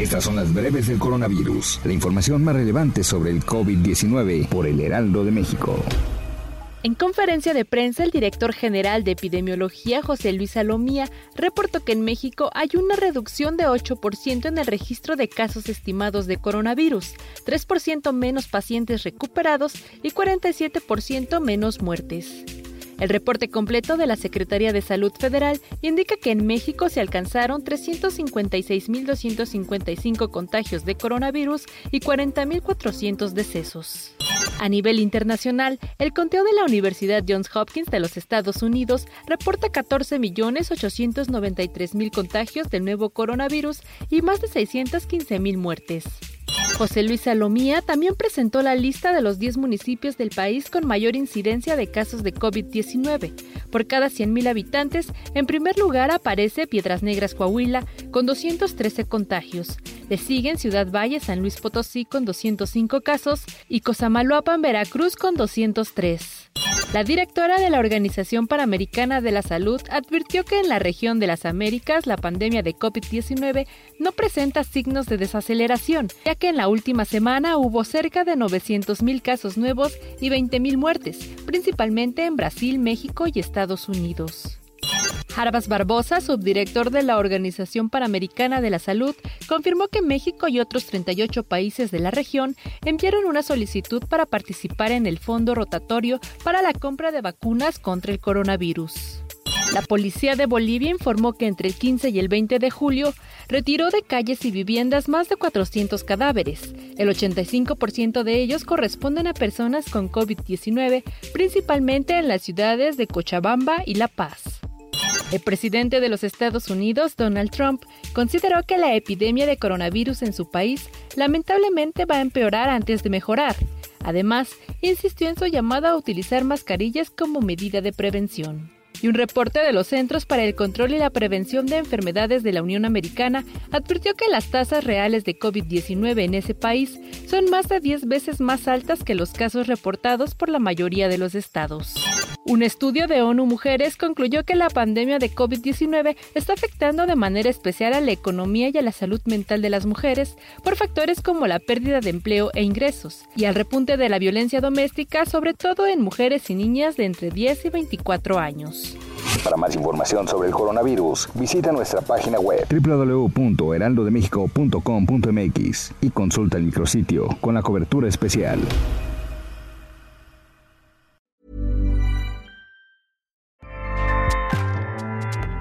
Estas son las breves del coronavirus, la información más relevante sobre el COVID-19 por el Heraldo de México. En conferencia de prensa, el director general de epidemiología, José Luis Salomía, reportó que en México hay una reducción de 8% en el registro de casos estimados de coronavirus, 3% menos pacientes recuperados y 47% menos muertes. El reporte completo de la Secretaría de Salud Federal indica que en México se alcanzaron 356.255 contagios de coronavirus y 40.400 decesos. A nivel internacional, el conteo de la Universidad Johns Hopkins de los Estados Unidos reporta 14.893.000 contagios del nuevo coronavirus y más de 615.000 muertes. José Luis Salomía también presentó la lista de los 10 municipios del país con mayor incidencia de casos de COVID-19. Por cada 100.000 habitantes, en primer lugar aparece Piedras Negras, Coahuila, con 213 contagios. Le siguen Ciudad Valle, San Luis Potosí, con 205 casos, y Cosamaloapan, Veracruz, con 203. La directora de la Organización Panamericana de la Salud advirtió que en la región de las Américas la pandemia de COVID-19 no presenta signos de desaceleración, ya que en la última semana hubo cerca de 900.000 casos nuevos y 20.000 muertes, principalmente en Brasil, México y Estados Unidos. Jarbas Barbosa, subdirector de la Organización Panamericana de la Salud, confirmó que México y otros 38 países de la región enviaron una solicitud para participar en el fondo rotatorio para la compra de vacunas contra el coronavirus. La policía de Bolivia informó que entre el 15 y el 20 de julio retiró de calles y viviendas más de 400 cadáveres. El 85% de ellos corresponden a personas con COVID-19, principalmente en las ciudades de Cochabamba y La Paz. El presidente de los Estados Unidos, Donald Trump, consideró que la epidemia de coronavirus en su país lamentablemente va a empeorar antes de mejorar. Además, insistió en su llamada a utilizar mascarillas como medida de prevención. Y un reporte de los Centros para el Control y la Prevención de Enfermedades de la Unión Americana advirtió que las tasas reales de COVID-19 en ese país son más de 10 veces más altas que los casos reportados por la mayoría de los estados. Un estudio de ONU Mujeres concluyó que la pandemia de COVID-19 está afectando de manera especial a la economía y a la salud mental de las mujeres por factores como la pérdida de empleo e ingresos, y al repunte de la violencia doméstica, sobre todo en mujeres y niñas de entre 10 y 24 años. Para más información sobre el coronavirus, visita nuestra página web www.heraldodemexico.com.mx y consulta el micrositio con la cobertura especial.